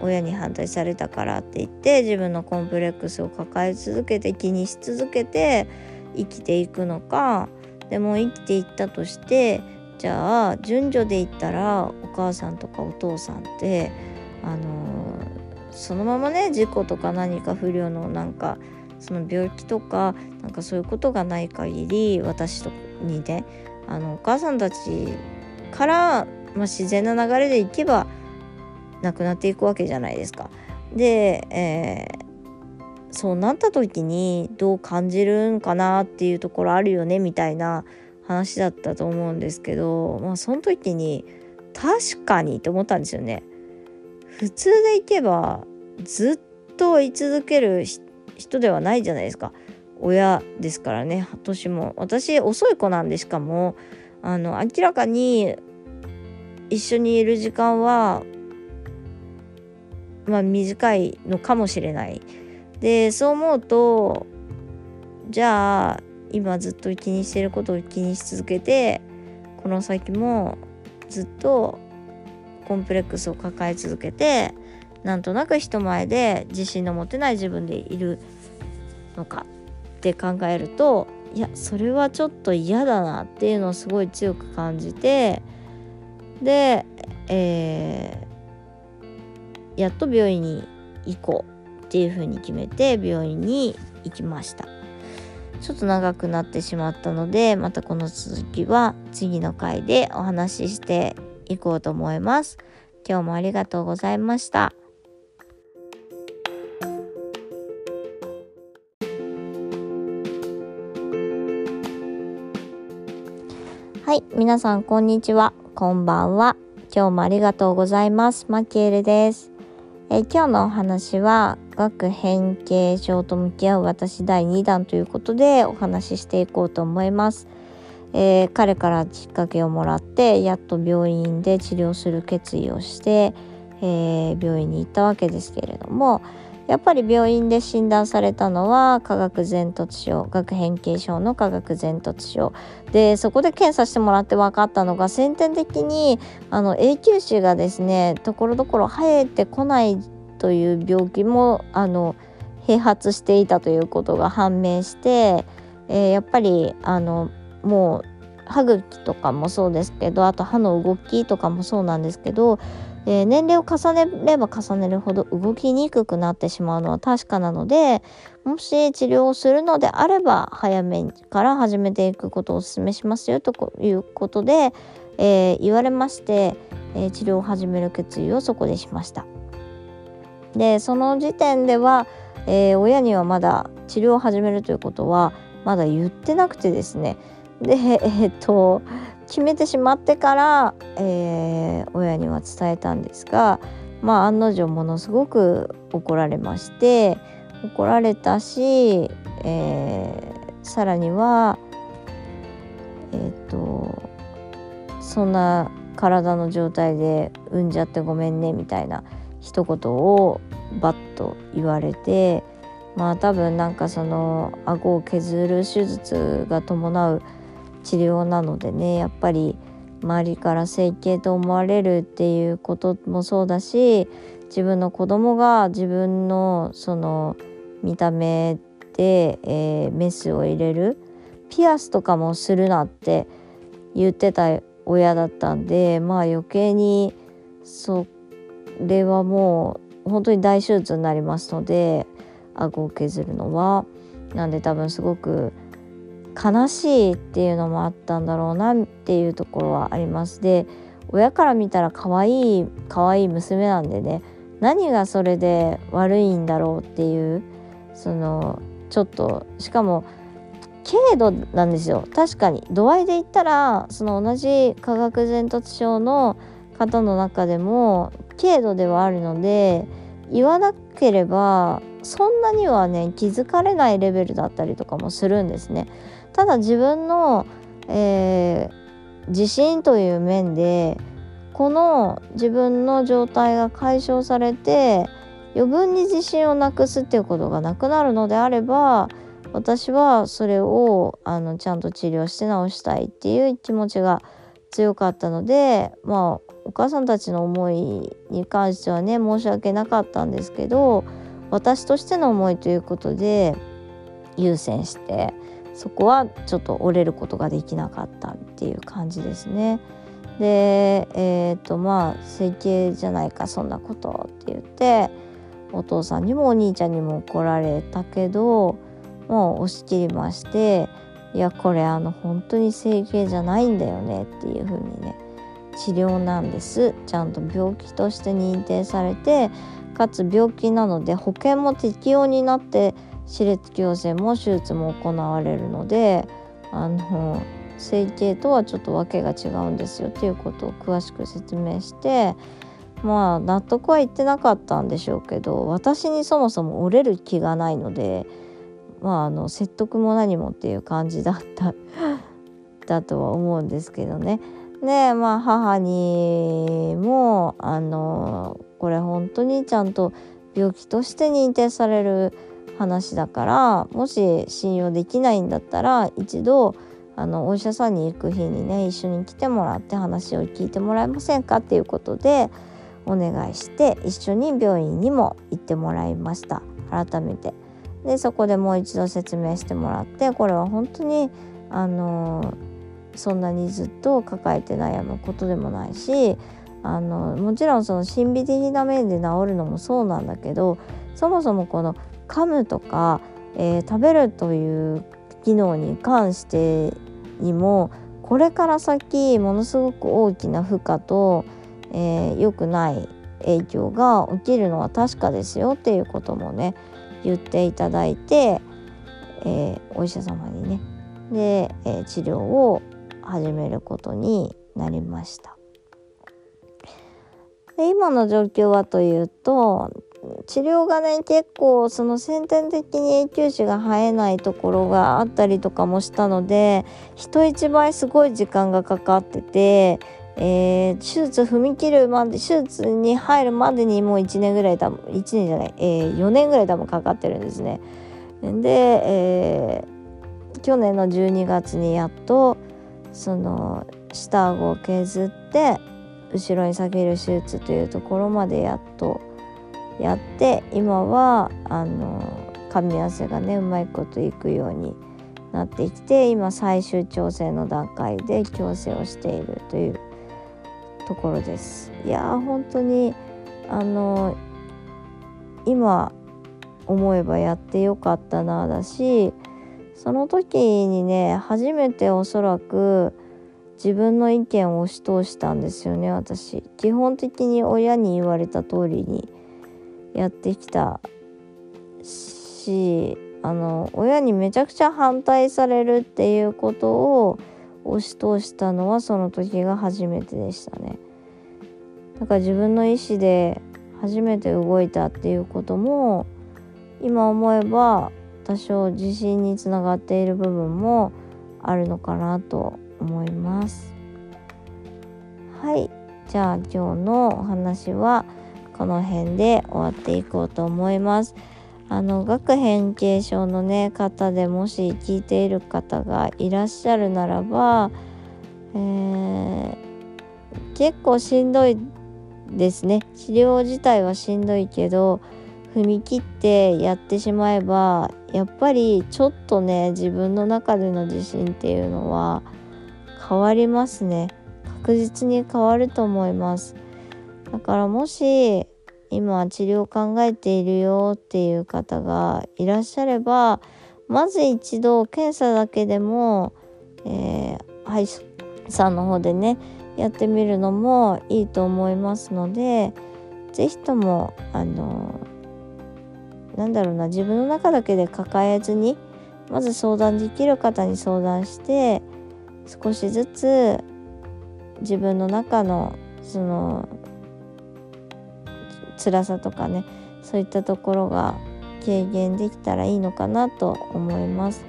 親に反対されたからって言って自分のコンプレックスを抱え続けて気にし続けて生きていくのかでも生きていったとしてじゃあ順序で言ったらお母さんとかお父さんってあの、そのままね事故とか何か不良のなんかその病気とかなんかそういうことがない限り私とにねあのお母さんたちから、まあ、自然な流れでいけば亡くなっていくわけじゃないですか。で、えそうなった時にどう感じるんかなっていうところあるよねみたいな話だったと思うんですけどまあその時に確かにと思ったんですよね。普通でいけばずっと居続ける人ではないじゃないですか。親ですからね。年も。私遅い子なんでしかもあの明らかに一緒にいる時間はまあ短いのかもしれない。でそう思うとじゃあ今ずっと気にしてることを気にし続けてこの先もずっとコンプレックスを抱え続けてなんとなく人前で自信の持てない自分でいるのかって考えるといやそれはちょっと嫌だなっていうのをすごい強く感じてで、えー、やっと病院に行こうっていうふうに決めて病院に行きましたちょっと長くなってしまったのでまたこの続きは次の回でお話ししていこうと思います今日もありがとうございましたはい、皆さんこんにちは、こんばんは。今日もありがとうございます。マキエルです。え今日のお話は顎変形症と向き合う私第2弾ということでお話ししていこうと思います、えー、彼からきっかけをもらってやっと病院で治療する決意をして、えー、病院に行ったわけですけれどもやっぱり病院で診断されたのは化学前突症学変形症の化学前突症。でそこで検査してもらって分かったのが先天的にあの永久歯がですねところどころ生えてこないという病気もあの併発していたということが判明して、えー、やっぱりあのもう歯茎とかもそうですけどあと歯の動きとかもそうなんですけどで年齢を重ねれば重ねるほど動きにくくなってしまうのは確かなのでもし治療をするのであれば早めから始めていくことをお勧めしますよということで、えー、言われまして、えー、治療を始める決意をそこでしました。でその時点では、え、親にはまだ治療を始めるということはまだ言ってなくてですねでえっと決めてしまってから、えー、親には伝えたんですがまあ案の定ものすごく怒られまして怒られたし、えー、さらにはえっ、ー、とそんな体の状態で産んじゃってごめんねみたいな一言をバッと言われてまあ多分なんかその顎を削る手術が伴う治療なのでねやっぱり周りから整形と思われるっていうこともそうだし自分の子供が自分のその見た目で、えー、メスを入れるピアスとかもするなって言ってた親だったんでまあ余計にそれはもう本当に大手術になりますので顎を削るのは。なんで多分すごく悲しいっていうのもあったんだろうなっていうところはあります。で親から見たら可愛い可愛い娘なんでね何がそれで悪いんだろうっていうそのちょっとしかも軽度なんですよ。確かに。度合いで言ったらその同じ化学前突症の方の中でも軽度ではあるので言わなければそんなにはね気づかれないレベルだったりとかもするんですね。ただ自分の、えー、自信という面でこの自分の状態が解消されて余分に自信をなくすっていうことがなくなるのであれば私はそれをあのちゃんと治療して治したいっていう気持ちが強かったのでまあお母さんたちの思いに関してはね申し訳なかったんですけど私としての思いということで優先してそこはちょっと折れることができなかったっていう感じですね。でえっ、とまあ整形じゃないかそんなことって言ってお父さんにもお兄ちゃんにも怒られたけどもう押し切りましていやこれあの本当に整形じゃないんだよねっていう風にね治療なんですちゃんと病気として認定されてかつ病気なので保険も適用になって歯列矯正も手術も行われるのであの整形とはちょっと訳が違うんですよっていうことを詳しく説明してまあ納得はいってなかったんでしょうけど私にそもそも折れる気がないのでまああの説得も何もっていう感じだった [LAUGHS] だとは思うんですけどね。でまあ母にもあのこれ本当にちゃんと病気として認定される話だからもし信用できないんだったら一度あのお医者さんに行く日にね一緒に来てもらって話を聞いてもらえませんかっていうことでお願いして一緒に病院にも行ってもらいました改めて。でそこでもう一度説明してもらってこれは本当にあのそんなにずっと抱えて悩むことでもないしあのもちろんその心理的な面で治るのもそうなんだけどそもそもこの噛むとか、えー、食べるという機能に関してにもこれから先ものすごく大きな負荷と良、えー、くない影響が起きるのは確かですよっていうこともね言っていただいて、えー、お医者様にねで、えー、治療を始めることになりました。で今の状況はというと治療がね結構その先天的に永久歯が生えないところがあったりとかもしたので人一倍すごい時間がかかってて、えー、手術踏み切るまで手術に入るまでにもう1年ぐらい多分1年じゃない、えー、4年ぐらい多分かかってるんですね。で、えー、去年の12月にやっとその下顎を削って後ろに下げる手術というところまでやっとやって今はあの噛み合わせがねうまいこといくようになってきて今最終調整の段階で矯正をしているというところです。いやー本当にあの今思えばやってよかったなだしその時にね初めておそらく自分の意見を押し通したんですよね私。基本的に親に言われた通りにやってきたしあの親にめちゃくちゃ反対されるっていうことを押し通したのはその時が初めてでしたね。だから自分の意思で初めて動いたっていうことも今思えば多少自信につながっている部分もあるのかなと思います。はい。じゃあ今日のお話はこの辺で終わっていこうと思います。あの学変形症のね方でもし聞いている方がいらっしゃるならば、えー、結構しんどいですね。治療自体はしんどいけど踏み切ってやってしまえばやっぱりちょっとね自分の中での自信っていうのは変わりますね。確実に変わると思います。だからもし今治療を考えているよっていう方がいらっしゃればまず一度検査だけでも、えー、歯医者さんの方でねやってみるのもいいと思いますので是非ともあのなんだろうな自分の中だけで抱えずにまず相談できる方に相談して少しずつ自分の中のその辛さとかねそういったところが軽減できたらいいのかなと思います。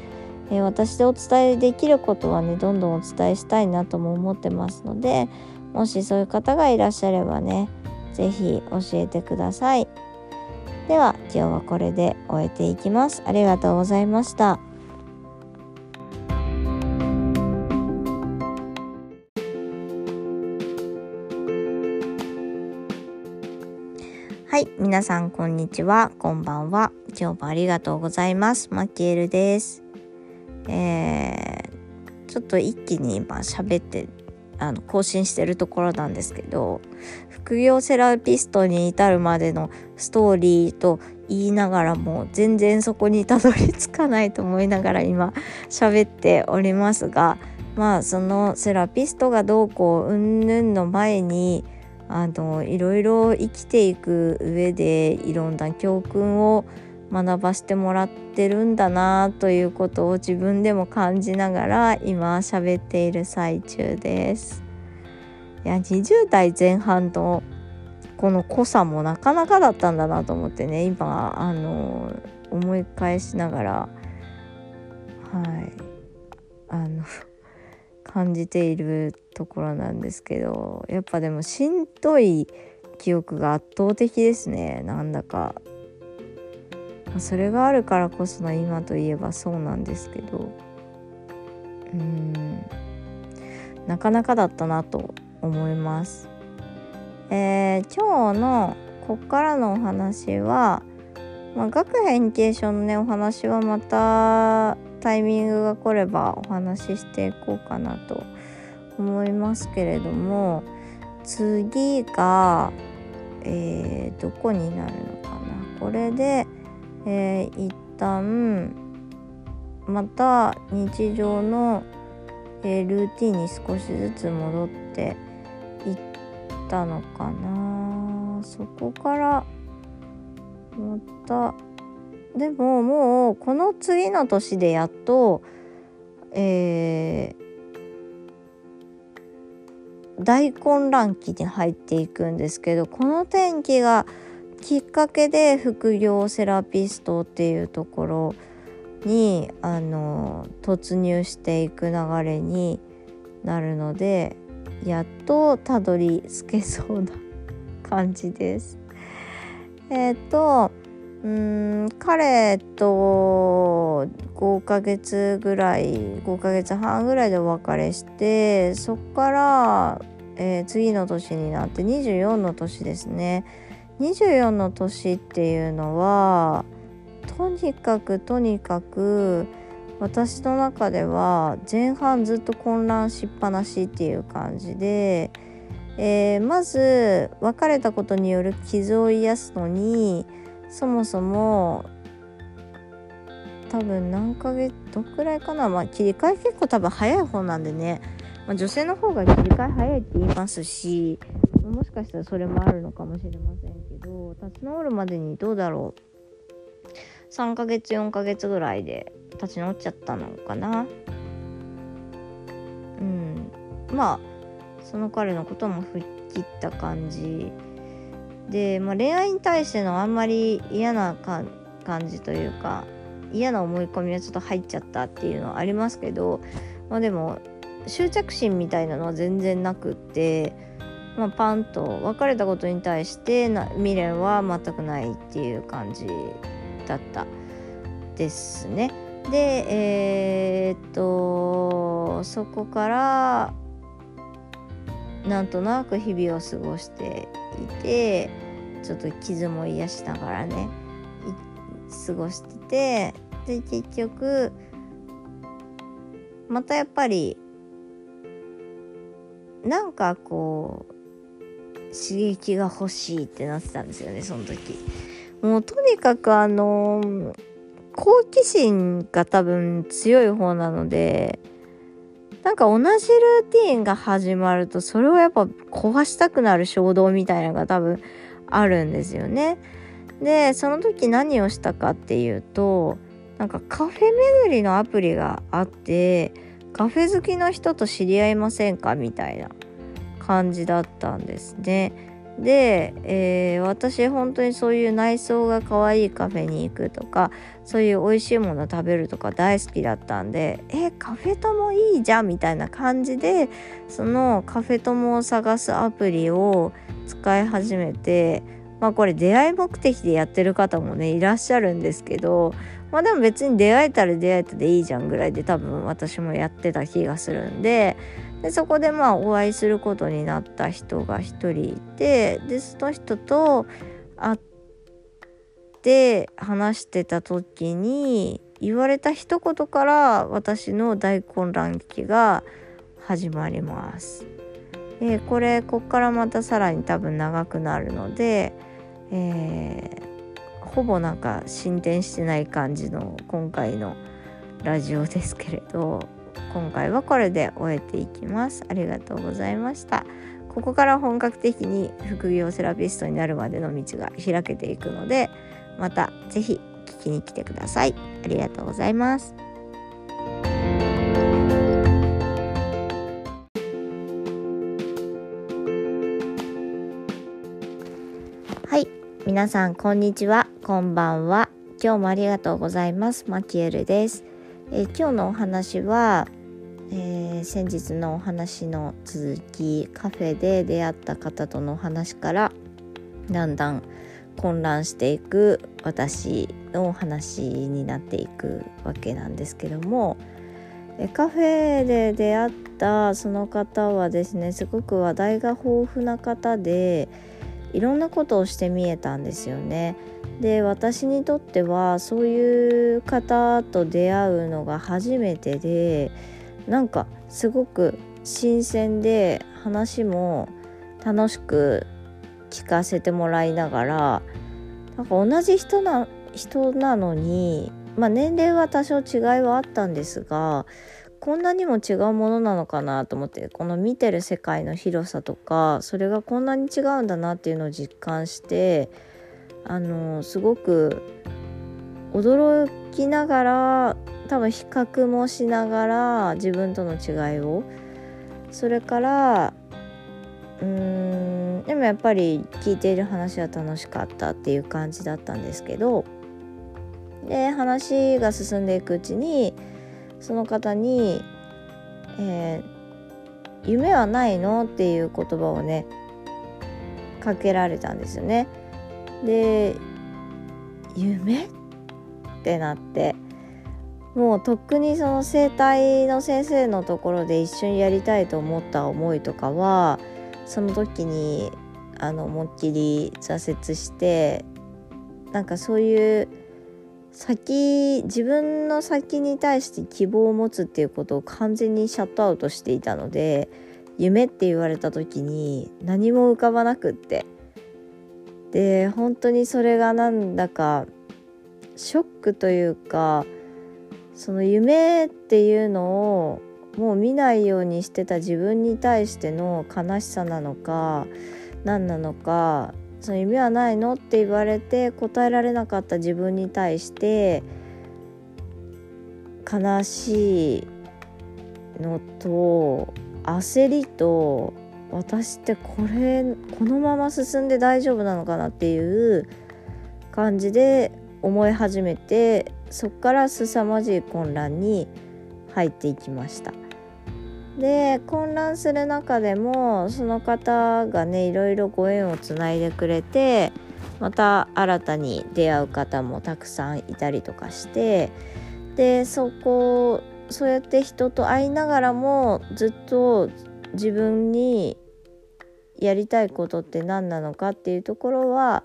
えー、私でお伝えできることはねどんどんお伝えしたいなとも思ってますのでもしそういう方がいらっしゃればね是非教えてください。では今日はこれで終えていきます。ありがとうございました。皆さん、こんにちは。こんばんは。今日もありがとうございます。マキエルです。えー、ちょっと一気に今喋って、あの、更新してるところなんですけど、副業セラピストに至るまでのストーリーと言いながらも、全然そこにたどり着かないと思いながら今喋っておりますが、まあ、そのセラピストがどうこう、うんぬんの前に、あのいろいろ生きていく上でいろんな教訓を学ばしてもらってるんだなということを自分でも感じながら今喋っている最中です。いや20代前半のこの濃さもなかなかだったんだなと思ってね今あの思い返しながらはいあの感じているところなんですけどやっぱでもしんどい記憶が圧倒的ですねなんだか。それがあるからこその今といえばそうなんですけど。うん。なかなかだったなと思います。えー、今日のこっからのお話は、まあ、学変形症のねお話はまたタイミングが来ればお話ししていこうかなと思いますけれども次が、えー、どこになるのかな。これで、えー、一旦また日常の、えー、ルーティンに少しずつ戻っていったのかな。そこからまたでももうこの次の年でやっと、えー、大混乱期に入っていくんですけどこの転機がきっかけで副業セラピストっていうところにあの突入していく流れになるのでやっとたどり着けそうな感じです。えっ、とん彼と5ヶ月ぐらい5ヶ月半ぐらいでお別れしてそっから、えー、次の年になって24の年ですね。24の年っていうのはとにかくとにかく私の中では前半ずっと混乱しっぱなしっていう感じでえー、まず別れたことによる傷を癒すのにそもそも多分何ヶ月どくらいかな。まあ切り替え結構多分早い方なんでね、まあ、女性の方が切り替え早いって言いますしもしかしたらそれもあるのかもしれませんけど立ち直るまでにどうだろう。3ヶ月4ヶ月ぐらいで立ち直っちゃったのかな。うん。まあその彼のことも吹っ切った感じ。で、まあ、恋愛に対してのあんまり嫌な感じというか嫌な思い込みはちょっと入っちゃったっていうのはありますけど、まあ、でも執着心みたいなのは全然なくって、まあ、パンと別れたことに対してな未練は全くないっていう感じだったですね。でえー、っとそこからなんとなく日々を過ごしていてちょっと傷も癒しながらね過ごしててで結局またやっぱりなんかこう刺激が欲しいってなってたんですよねその時。もうとにかくあの好奇心が多分強い方なのでなんか同じルーティンが始まるとそれをやっぱ壊したくなる衝動みたいなのが多分あるんですよね。でその時何をしたかっていうとなんかカフェ巡りのアプリがあってカフェ好きの人と知り合いませんかみたいな感じだったんですね。で、えー、私本当にそういう内装が可愛いカフェに行くとかそういう美味しいもの食べるとか大好きだったんでえカフェ友いいじゃんみたいな感じでそのカフェ友を探すアプリを使い始めてまあこれ出会い目的でやってる方もねいらっしゃるんですけどまあでも別に出会えたら出会えたでいいじゃんぐらいで多分私もやってた気がするんででそこでまあお会いすることになった人が一人いてでその人と会って話してた時に言われた一言から私の大混乱期が始まります。でこれこっからまたさらに多分長くなるので、えー、ほぼなんか進展してない感じの今回のラジオですけれど今回はこれで終えていきます。ありがとうございました。ここから本格的に副業セラピストになるまでの道が開けていくのでまた是非聞きに来てください。ありがとうございます。はい。皆さんこんにちは。こんばんは。今日もありがとうございます。マキエルです。え今日のお話は、えー、先日のお話の続きカフェで出会った方とのお話からだんだん混乱していく私のお話になっていくわけなんですけどもカフェで出会ったその方はですねすごく話題が豊富な方でいろんなことをして見えたんですよね。で私にとってはそういう方と出会うのが初めてでなんかすごく新鮮で話も楽しく聞かせてもらいながらなんか同じ人な人なのに、まあ、年齢は多少違いはあったんですがこんなにも違うものなのかなと思ってこの見てる世界の広さとかそれがこんなに違うんだなっていうのを実感してあのすごく驚きながら多分比較もしながら自分との違いを。それからうーんでもやっぱり聞いている話は楽しかったっていう感じだったんですけどで話が進んでいくうちにその方に、えー、夢はないの?」っていう言葉をねかけられたんですよね。で夢ってなってもうとっくにその整体の先生のところで一緒にやりたいと思った思いとかはその時にあの思いっきり挫折してなんかそういう先自分の先に対して希望を持つっていうことを完全にシャットアウトしていたので夢って言われた時に何も浮かばなくって。で本当にそれがなんだかショックというかその夢っていうのをもう見ないようにしてた自分に対しての悲しさなのか何なのかその夢はないの？って言われて答えられなかった自分に対して悲しいのと焦りと私ってこれこのまま進んで大丈夫なのかなっていう感じで思い始めてそこから凄まじい混乱に入っていきました。で混乱する中でもその方がねいろいろご縁をつないでくれてまた新たに出会う方もたくさんいたりとかしてでそこそうやって人と会いながらもずっと自分にやりたいことって何なのかっていうところは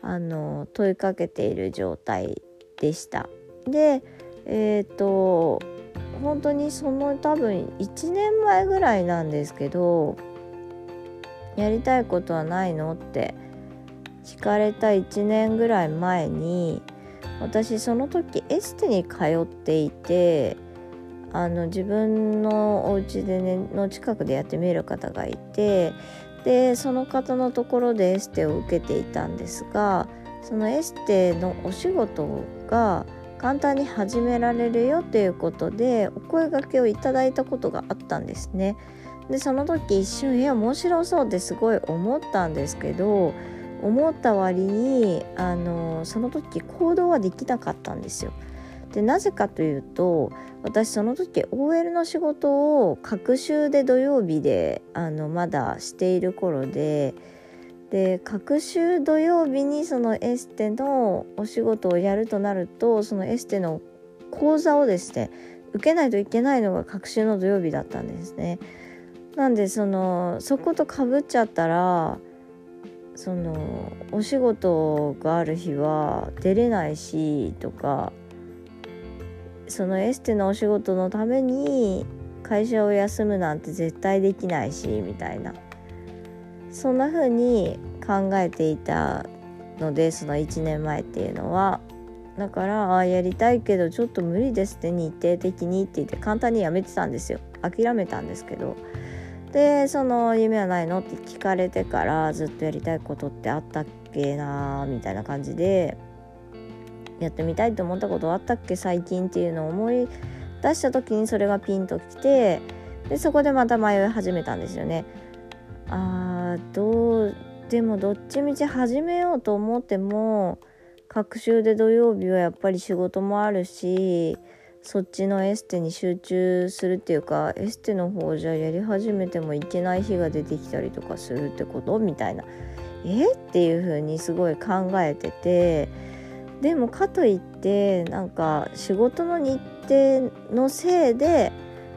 あの問いかけている状態でした。でえっ、ー、と本当にその多分1年前ぐらいなんですけど「やりたいことはないの?」って聞かれた1年ぐらい前に私その時エステに通っていてあの自分のお家でねの近くでやってみる方がいてでその方のところでエステを受けていたんですがそのエステのお仕事が簡単に始められるよということでお声がけをいただいたことがあったんですね。でその時一瞬え面白そうってすごい思ったんですけど思った割にあのその時行動はできなかったんですよ。でなぜかというと私その時 OL の仕事を隔週で土曜日であのまだしている頃でで隔週土曜日にそのエステのお仕事をやるとなるとそのエステの講座をですね受けないといけないのが隔週の土曜日だったんですね。なんでそのそことかぶっちゃったらそのお仕事がある日は出れないしとかそのエステのお仕事のために会社を休むなんて絶対できないしみたいなそんな風に考えていたのでその1年前っていうのは。だからあやりたいけどちょっと無理ですって日程的にって言って簡単にやめてたんですよ。諦めたんですけど。でその夢はないのって聞かれてからずっとやりたいことってあったっけなみたいな感じでやってみたいと思ったことあったっけ最近っていうのを思い出した時にそれがピンときてでそこでまた迷い始めたんですよね。あどうでもどっちみち始めようと思っても隔週で土曜日はやっぱり仕事もあるしそっちのエステに集中するっていうかエステの方じゃやり始めてもいけない日が出てきたりとかするってことみたいな。え？っていう風にすごい考えててでもかといってなんか仕事の日程のせいで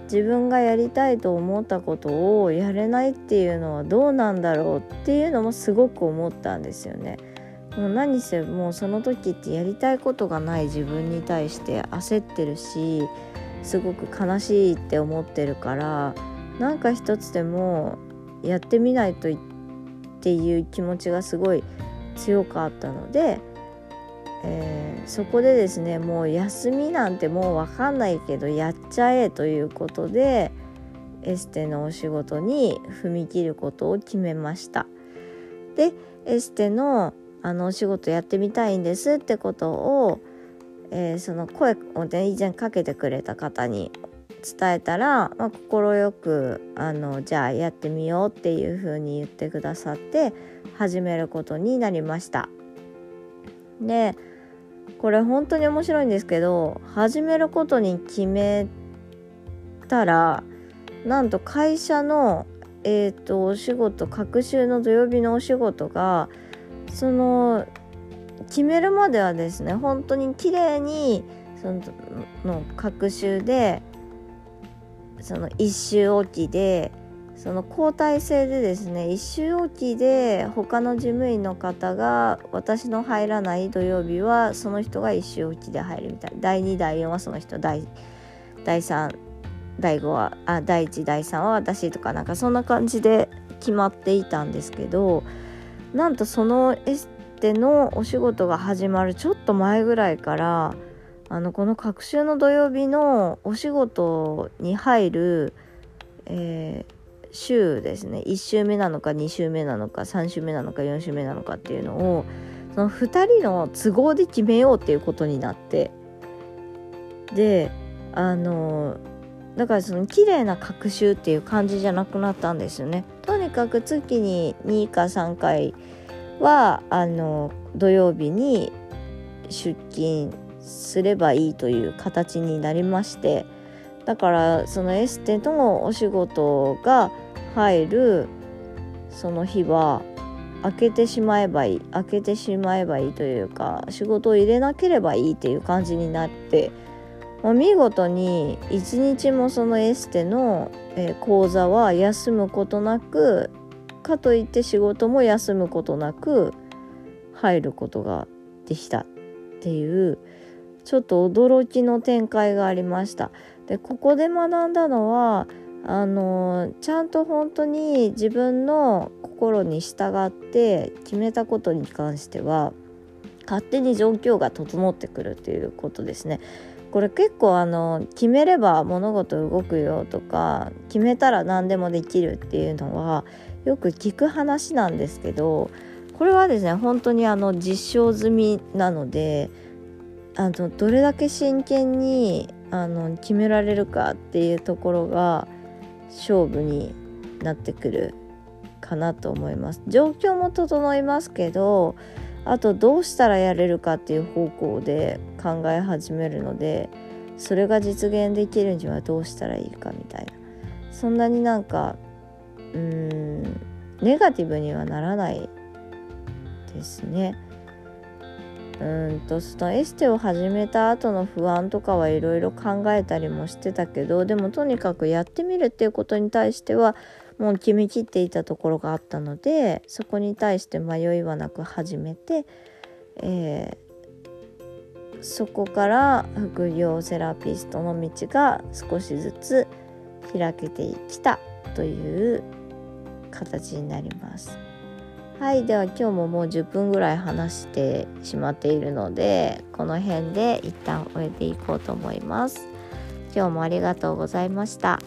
自分がやりたいと思ったことをやれないっていうのはどうなんだろうっていうのもすごく思ったんですよね。もう何せもうその時ってやりたいことがない自分に対して焦ってるしすごく悲しいって思ってるからなんか一つでもやってみないとっていう気持ちがすごい強かったので、えー、そこでですねもう休みなんてもう分かんないけどやっちゃえということでエステのお仕事に踏み切ることを決めました。でエステのあのお仕事やってみたいんですってことを、えー、その声をね以前かけてくれた方に伝えたら快、まあ、くあのじゃあやってみようっていうふうに言ってくださって始めることになりました。でこれ本当に面白いんですけど始めることに決めたらなんと会社のえーとお仕事隔週の土曜日のお仕事がその決めるまではですね本当に綺麗にその隔週でその1周おきでその交代制でですね1周おきで他の事務員の方が私の入らない土曜日はその人が1周おきで入るみたい第2第4はその人。第第3第5はあ第1第3は私とかなんかそんな感じで決まっていたんですけどなんとそのエステのお仕事が始まるちょっと前ぐらいからあのこの隔週の土曜日のお仕事に入る、えー、週ですね1週目なのか2週目なのか3週目なのか4週目なのかっていうのをその2人の都合で決めようっていうことになってであのだからその綺麗な隔週っていう感じじゃなくなったんですよね。とにかく月に2か3回はあの土曜日に出勤すればいいという形になりましてだからそのエステとのお仕事が入るその日は開けてしまえばいい開けてしまえばいいというか仕事を入れなければいいっていう感じになってもう見事に一日もそのエステの、えー、講座は休むことなくかといって仕事も休むことなく入ることができたっていうちょっと驚きの展開がありました。でここで学んだのはあのちゃんと本当に自分の心に従って決めたことに関しては勝手に状況が整ってくるっていうことですね。これ結構あの決めれば物事動くよとか決めたら何でもできるっていうのはよく聞く話なんですけどこれはですね本当にあの実証済みなのであのどれだけ真剣にあの決められるかっていうところが勝負になってくるかなと思います状況も整いますけどあとどうしたらやれるかっていう方向で考え始めるのでそれが実現できるにはどうしたらいいかみたいなそんなになんかうーんネガティブにはならないですね。うんとそのエステを始めた後の不安とかはいろいろ考えたりもしてたけどでもとにかくやってみるっていうことに対してはもう決めきっていたところがあったのでそこに対して迷いはなく始めて、えー、そこから副業セラピストの道が少しずつ開けてきたという形になります。はいでは今日ももう10分ぐらい話してしまっているのでこの辺で一旦終えていこうと思います。今日もありがとうございました。